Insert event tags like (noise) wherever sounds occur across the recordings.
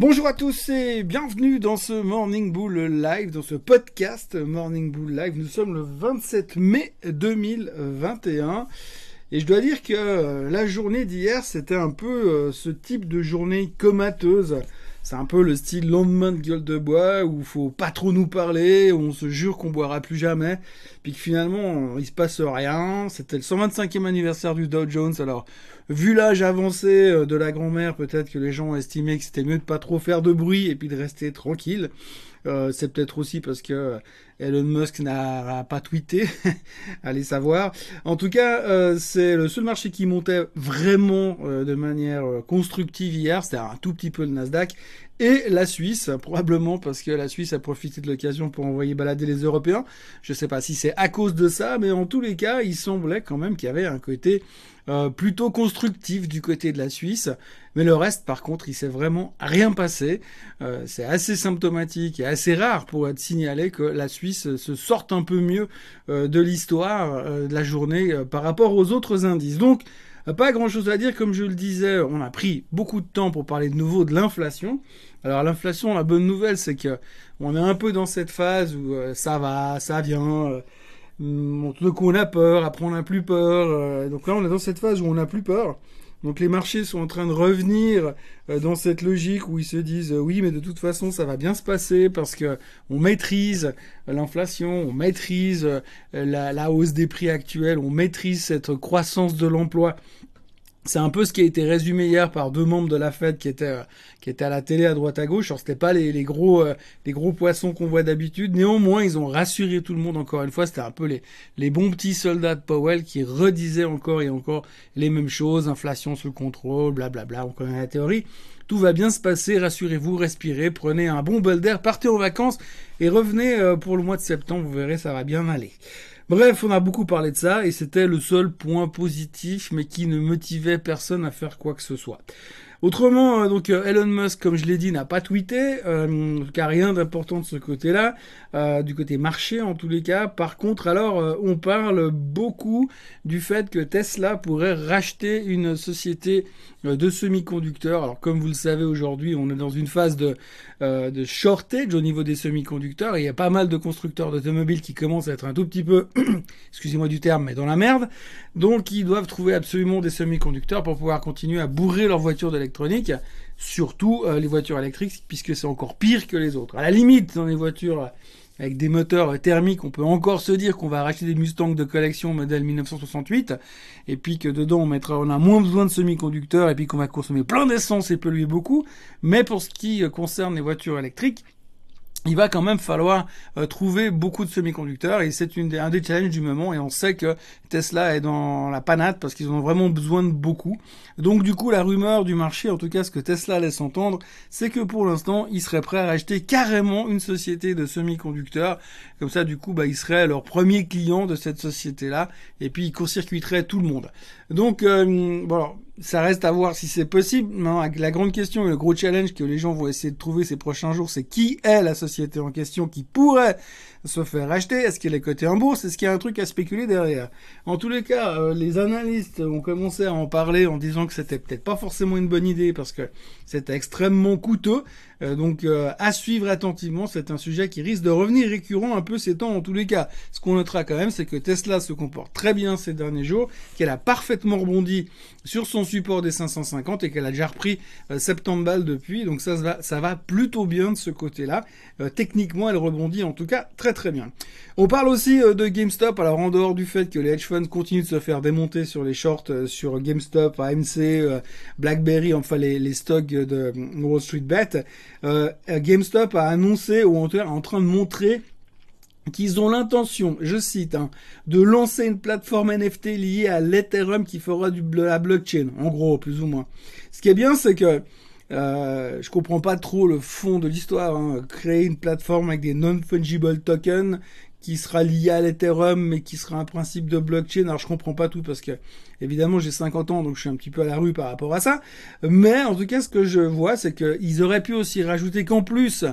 Bonjour à tous et bienvenue dans ce Morning Bull Live, dans ce podcast Morning Bull Live. Nous sommes le 27 mai 2021 et je dois dire que euh, la journée d'hier c'était un peu euh, ce type de journée comateuse. C'est un peu le style lendemain de gueule de bois où faut pas trop nous parler, où on se jure qu'on boira plus jamais, puis que finalement il se passe rien. C'était le 125e anniversaire du Dow Jones, alors vu l'âge avancé euh, de la grand-mère, peut-être que les gens ont estimé que c'était mieux de pas trop faire de bruit et puis de rester tranquille. Euh, c'est peut-être aussi parce que Elon Musk n'a pas tweeté, (laughs) allez savoir. En tout cas, c'est le seul marché qui montait vraiment de manière constructive hier, c'était un tout petit peu le Nasdaq. Et la Suisse, probablement parce que la Suisse a profité de l'occasion pour envoyer balader les Européens. Je ne sais pas si c'est à cause de ça, mais en tous les cas, il semblait quand même qu'il y avait un côté euh, plutôt constructif du côté de la Suisse. Mais le reste, par contre, il s'est vraiment rien passé. Euh, c'est assez symptomatique et assez rare pour être signalé que la Suisse se sorte un peu mieux euh, de l'histoire de la journée par rapport aux autres indices. Donc, pas grand chose à dire, comme je le disais, on a pris beaucoup de temps pour parler de nouveau de l'inflation. Alors l'inflation, la bonne nouvelle, c'est que on est un peu dans cette phase où ça va, ça vient, tout coup on a peur, après on n'a plus peur. Euh, donc là on est dans cette phase où on n'a plus peur. Donc les marchés sont en train de revenir euh, dans cette logique où ils se disent euh, oui mais de toute façon ça va bien se passer parce que on maîtrise l'inflation, on maîtrise la, la, hausse des prix actuels, on maîtrise cette croissance de l'emploi c'est un peu ce qui a été résumé hier par deux membres de la Fed qui étaient euh, qui étaient à la télé à droite à gauche. Alors c'était pas les, les gros euh, les gros poissons qu'on voit d'habitude. Néanmoins, ils ont rassuré tout le monde encore une fois. C'était un peu les les bons petits soldats de Powell qui redisaient encore et encore les mêmes choses. Inflation sous contrôle, blablabla. On connaît la théorie. Tout va bien se passer. Rassurez-vous, respirez, prenez un bon bol d'air, partez en vacances et revenez euh, pour le mois de septembre. Vous verrez, ça va bien aller. Bref, on a beaucoup parlé de ça et c'était le seul point positif mais qui ne motivait personne à faire quoi que ce soit. Autrement, euh, donc euh, Elon Musk, comme je l'ai dit, n'a pas tweeté, euh, car rien d'important de ce côté-là, euh, du côté marché en tous les cas. Par contre, alors, on parle beaucoup du fait que Tesla pourrait racheter une société de semi-conducteurs. Alors, comme vous le savez aujourd'hui, on est dans une phase de, de shortage au niveau des semi-conducteurs. il y a pas mal de constructeurs d'automobiles qui commencent à être un tout petit peu, (coughs) excusez-moi du terme, mais dans la merde. Donc, ils doivent trouver absolument des semi-conducteurs pour pouvoir continuer à bourrer leur voiture d'électricité surtout euh, les voitures électriques, puisque c'est encore pire que les autres. À la limite, dans les voitures avec des moteurs thermiques, on peut encore se dire qu'on va racheter des Mustangs de collection modèle 1968, et puis que dedans on mettra, on a moins besoin de semi-conducteurs, et puis qu'on va consommer plein d'essence et polluer beaucoup. Mais pour ce qui concerne les voitures électriques, il va quand même falloir euh, trouver beaucoup de semi-conducteurs et c'est un des challenges du moment et on sait que Tesla est dans la panade parce qu'ils ont vraiment besoin de beaucoup. Donc du coup la rumeur du marché, en tout cas ce que Tesla laisse entendre, c'est que pour l'instant ils seraient prêts à racheter carrément une société de semi-conducteurs. Comme ça du coup bah, ils seraient leur premier client de cette société-là et puis ils court-circuiteraient tout le monde. Donc euh, bon ça reste à voir si c'est possible. Non, la grande question et le gros challenge que les gens vont essayer de trouver ces prochains jours, c'est qui est la société en question qui pourrait se faire racheter Est-ce qu'elle est cotée en bourse Est-ce qu'il y a un truc à spéculer derrière? En tous les cas, euh, les analystes ont commencé à en parler en disant que c'était peut-être pas forcément une bonne idée parce que c'était extrêmement coûteux. Euh, donc euh, à suivre attentivement, c'est un sujet qui risque de revenir récurrent un peu ces temps en tous les cas. Ce qu'on notera quand même, c'est que Tesla se comporte très bien ces derniers jours, qu'elle a parfaitement rebondi sur son support des 550 et qu'elle a déjà repris 70 balles depuis. Donc ça, ça va, ça va plutôt bien de ce côté-là. techniquement, elle rebondit en tout cas très très bien. On parle aussi euh, de GameStop, alors en dehors du fait que les hedge funds continuent de se faire démonter sur les shorts euh, sur GameStop, AMC, euh, BlackBerry, enfin les, stocks de Wall Street Bet, GameStop a annoncé ou en, en train de montrer qu'ils ont l'intention, je cite, hein, de lancer une plateforme NFT liée à l'Ethereum qui fera du, la blockchain, en gros, plus ou moins. Ce qui est bien, c'est que euh, je comprends pas trop le fond de l'histoire. Hein. Créer une plateforme avec des non-fungible tokens qui sera lié à l'Ethereum mais qui sera un principe de blockchain. Alors je comprends pas tout parce que évidemment j'ai 50 ans donc je suis un petit peu à la rue par rapport à ça. Mais en tout cas ce que je vois c'est qu'ils auraient pu aussi rajouter qu'en plus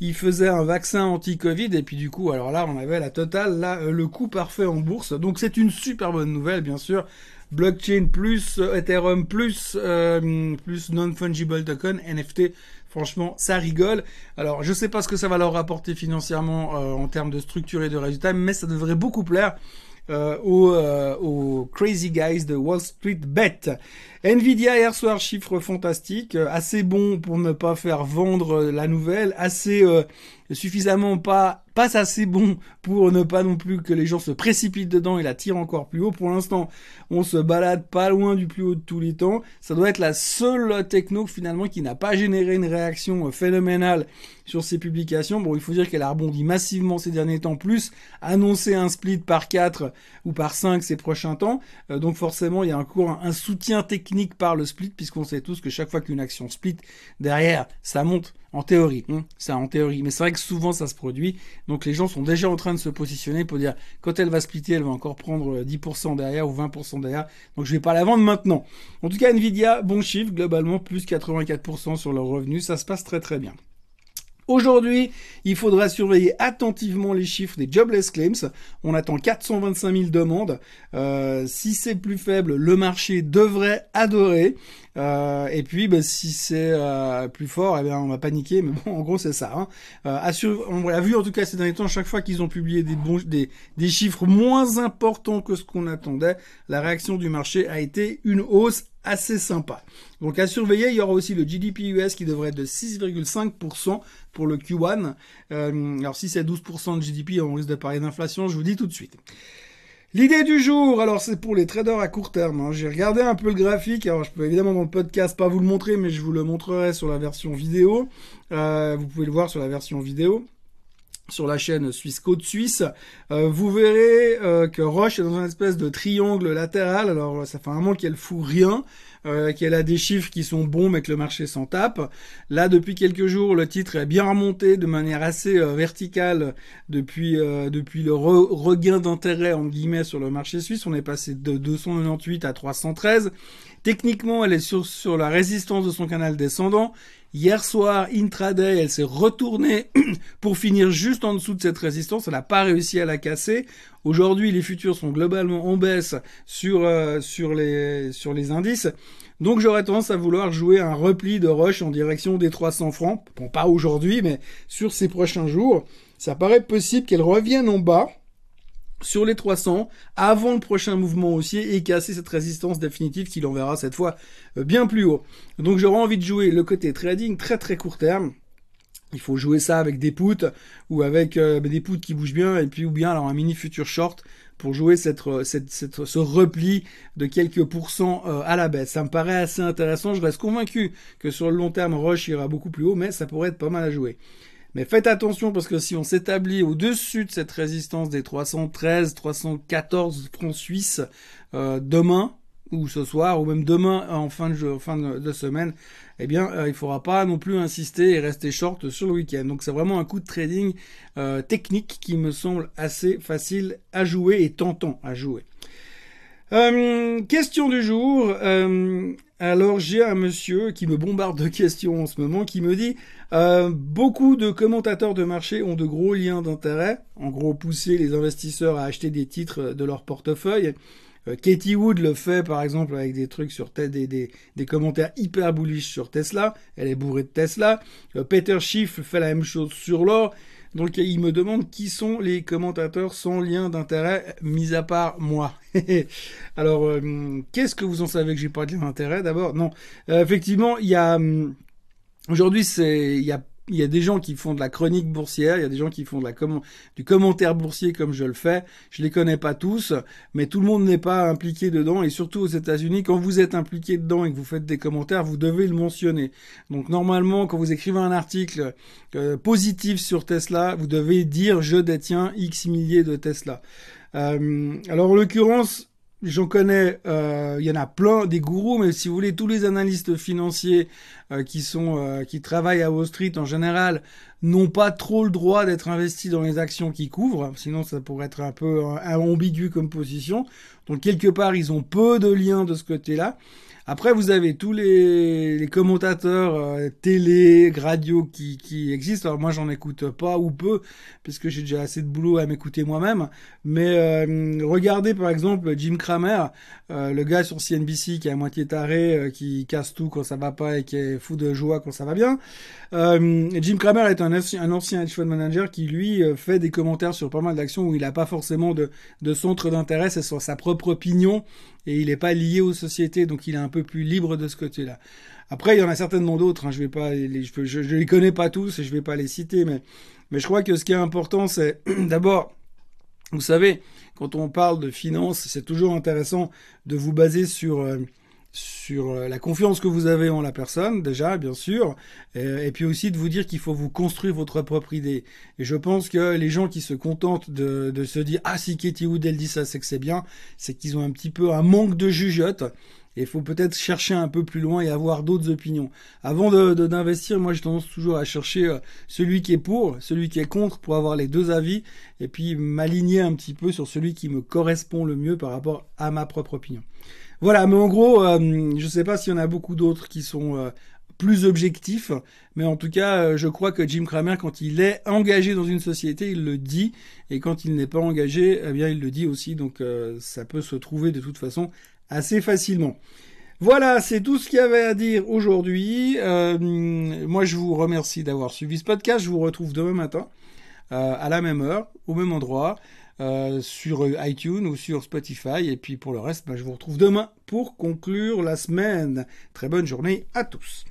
ils faisaient un vaccin anti-Covid et puis du coup alors là on avait la totale là le coup parfait en bourse. Donc c'est une super bonne nouvelle bien sûr blockchain plus euh, Ethereum plus euh, plus non fungible token NFT Franchement, ça rigole. Alors, je sais pas ce que ça va leur rapporter financièrement euh, en termes de structure et de résultats, mais ça devrait beaucoup plaire euh, aux, euh, aux, crazy guys de Wall Street Bet. Nvidia hier soir chiffre fantastique, euh, assez bon pour ne pas faire vendre la nouvelle, assez suffisamment pas pas assez bon pour ne pas non plus que les gens se précipitent dedans et la tirent encore plus haut. Pour l'instant, on se balade pas loin du plus haut de tous les temps. Ça doit être la seule techno finalement qui n'a pas généré une réaction phénoménale sur ses publications. Bon, il faut dire qu'elle a rebondi massivement ces derniers temps, plus annoncé un split par 4 ou par 5 ces prochains temps. Euh, donc forcément, il y a encore un, soutien technique par le split, puisqu'on sait tous que chaque fois qu'une action split, derrière, ça monte en théorie. Hein, ça en théorie. Mais c'est vrai que souvent ça se produit. Donc les gens sont déjà en train de se positionner pour dire, quand elle va splitter, elle va encore prendre 10% derrière ou 20% derrière. Donc je vais pas la vendre maintenant. En tout cas, Nvidia, bon chiffre, globalement, plus 84% sur leurs revenus. Ça se passe très très bien. Aujourd'hui, il faudra surveiller attentivement les chiffres des jobless claims. On attend 425 000 demandes. Euh, si c'est plus faible, le marché devrait adorer. Euh, et puis, bah, si c'est euh, plus fort, eh bien, on va paniquer. Mais bon, en gros, c'est ça. Hein. on l'a vu en tout cas ces derniers temps, chaque fois qu'ils ont publié des chiffres moins importants que ce qu'on attendait, la réaction du marché a été une hausse assez sympa. Donc à surveiller, il y aura aussi le GDP US qui devrait être de 6,5% pour le Q1. Euh, alors si c'est 12% de GDP, on risque de parler d'inflation, je vous dis tout de suite. L'idée du jour, alors c'est pour les traders à court terme. Hein. J'ai regardé un peu le graphique. Alors je peux évidemment dans le podcast pas vous le montrer, mais je vous le montrerai sur la version vidéo. Euh, vous pouvez le voir sur la version vidéo sur la chaîne Suisse Côte Suisse, euh, vous verrez euh, que Roche est dans une espèce de triangle latéral. Alors ça fait un moment qu'elle fout rien, euh, qu'elle a des chiffres qui sont bons mais que le marché s'en tape. Là depuis quelques jours, le titre est bien remonté de manière assez verticale depuis depuis le regain d'intérêt en guillemets sur le marché suisse. On est passé de 298 à 313. Techniquement, elle est sur, sur la résistance de son canal descendant. Hier soir, intraday, elle s'est retournée (clears throat) pour finir juste en dessous de cette résistance. Elle n'a pas réussi à la casser. Aujourd'hui, les futurs sont globalement en baisse sur, euh, sur, les, sur les indices. Donc j'aurais tendance à vouloir jouer un repli de rush en direction des 300 francs. Bon, pas aujourd'hui, mais sur ces prochains jours. Ça paraît possible qu'elle revienne en bas sur les 300 avant le prochain mouvement haussier et casser cette résistance définitive qui l'enverra cette fois euh, bien plus haut. Donc j'aurais envie de jouer le côté trading très très court terme. Il faut jouer ça avec des puts ou avec euh, des puts qui bougent bien et puis ou bien alors un mini future short pour jouer cette, euh, ce repli de quelques pourcents à la baisse. Ça me paraît assez intéressant. Je reste convaincu que sur le long terme, Rush ira beaucoup plus haut, mais ça pourrait être pas mal à jouer. Mais faites attention parce que si on s'établit au-dessus de cette résistance des 313, 314 francs suisses euh, demain ou ce soir ou même demain en fin de, semaine, eh bien euh, il ne faudra pas non plus insister et rester short sur le week-end. Donc c'est vraiment un coup de trading euh, technique qui me semble assez facile à jouer et tentant à jouer. Question du jour. Alors j'ai un monsieur qui me bombarde de (laughs) questions en ce moment qui me dit euh, beaucoup de commentateurs de marché ont de gros liens d'intérêt, en gros pousser les investisseurs à acheter des titres de leur portefeuille. Euh, Katie Wood le fait par exemple avec des trucs sur des, des, des, commentaires hyper bullish sur Tesla. Elle est bourrée de Tesla. Euh, Peter Schiff fait la même chose sur l'or. Donc il me demande qui sont les commentateurs sans lien d'intérêt, mis à part moi. (laughs) Alors, euh, qu'est-ce que vous en savez que j'ai pas de lien d'intérêt? D'abord, non. Euh, effectivement, il y a hum, aujourd'hui, c'est il y a il y a des gens qui font de la chronique boursière, il y a des gens qui font du commentaire boursier comme je le fais. Je les connais pas tous, mais tout le monde n'est pas impliqué dedans. Et surtout aux États-Unis, quand vous êtes impliqué dedans et que vous faites des commentaires, vous devez le mentionner. Donc normalement, quand vous écrivez un article euh, positif sur Tesla, vous devez dire je détiens X milliers de Tesla. Euh, alors en l'occurrence, J'en connais, euh, il y en a plein des gourous, mais si vous voulez, tous les analystes financiers euh, qui sont, euh, qui travaillent à Wall Street en général n'ont pas trop le droit d'être investis dans les actions qu'ils couvrent, sinon ça pourrait être un peu ambigu comme position. Donc quelque part, ils ont peu de liens de ce côté-là. Après, vous avez tous les, commentateurs euh, télé, radio qui, qui existent. Alors moi, j'en écoute pas ou peu, puisque j'ai déjà assez de boulot à m'écouter moi-même. Mais euh, regardez par exemple Jim Cramer, euh, le gars sur CNBC qui est à moitié taré, qui casse tout quand ça va pas et qui est fou de joie quand ça va bien. Jim Cramer est un, un ancien hedge fund manager qui lui fait des commentaires sur pas mal d'actions où il n'a pas forcément de, centre d'intérêt, c'est sur sa propre opinion et il n'est pas lié aux sociétés, donc il est un peu plus libre de ce côté-là. Après, il y en a certainement d'autres. Hein, je vais pas, les, connais pas tous et je vais pas les citer, mais mais je crois que ce qui est important, c'est (clears throat) d'abord, vous savez, quand on parle de finance, c'est toujours intéressant de vous baser sur euh, sur euh, la confiance que vous avez en la personne, déjà, bien sûr, et, puis aussi de vous dire qu'il faut vous construire votre propre idée. Et je pense que les gens qui se contentent de, de se dire ah si Katie Wood elle dit ça, c'est que c'est bien, c'est qu'ils ont un petit peu un manque de jugeote. Et il faut peut-être chercher un peu plus loin et avoir d'autres opinions. Avant de, d'investir, moi j'ai tendance toujours à chercher euh, celui qui est pour, celui qui est contre, pour avoir les deux avis, et puis m'aligner un petit peu sur celui qui me correspond le mieux par rapport à ma propre opinion. Voilà, mais en gros, euh, je ne sais pas s'il y en a beaucoup d'autres qui sont euh, plus objectifs, mais en tout cas, euh, je crois que Jim Cramer, quand il est engagé dans une société, il le dit, et quand il n'est pas engagé, eh bien, il le dit aussi, donc ça peut se trouver de toute façon assez facilement. Voilà, c'est tout ce qu'il y avait à dire aujourd'hui. moi, je vous remercie d'avoir suivi ce podcast. Je vous retrouve demain matin à la même heure, au même endroit. Euh, sur iTunes ou sur Spotify. Et puis pour le reste, bah, je vous retrouve demain pour conclure la semaine. Très bonne journée à tous.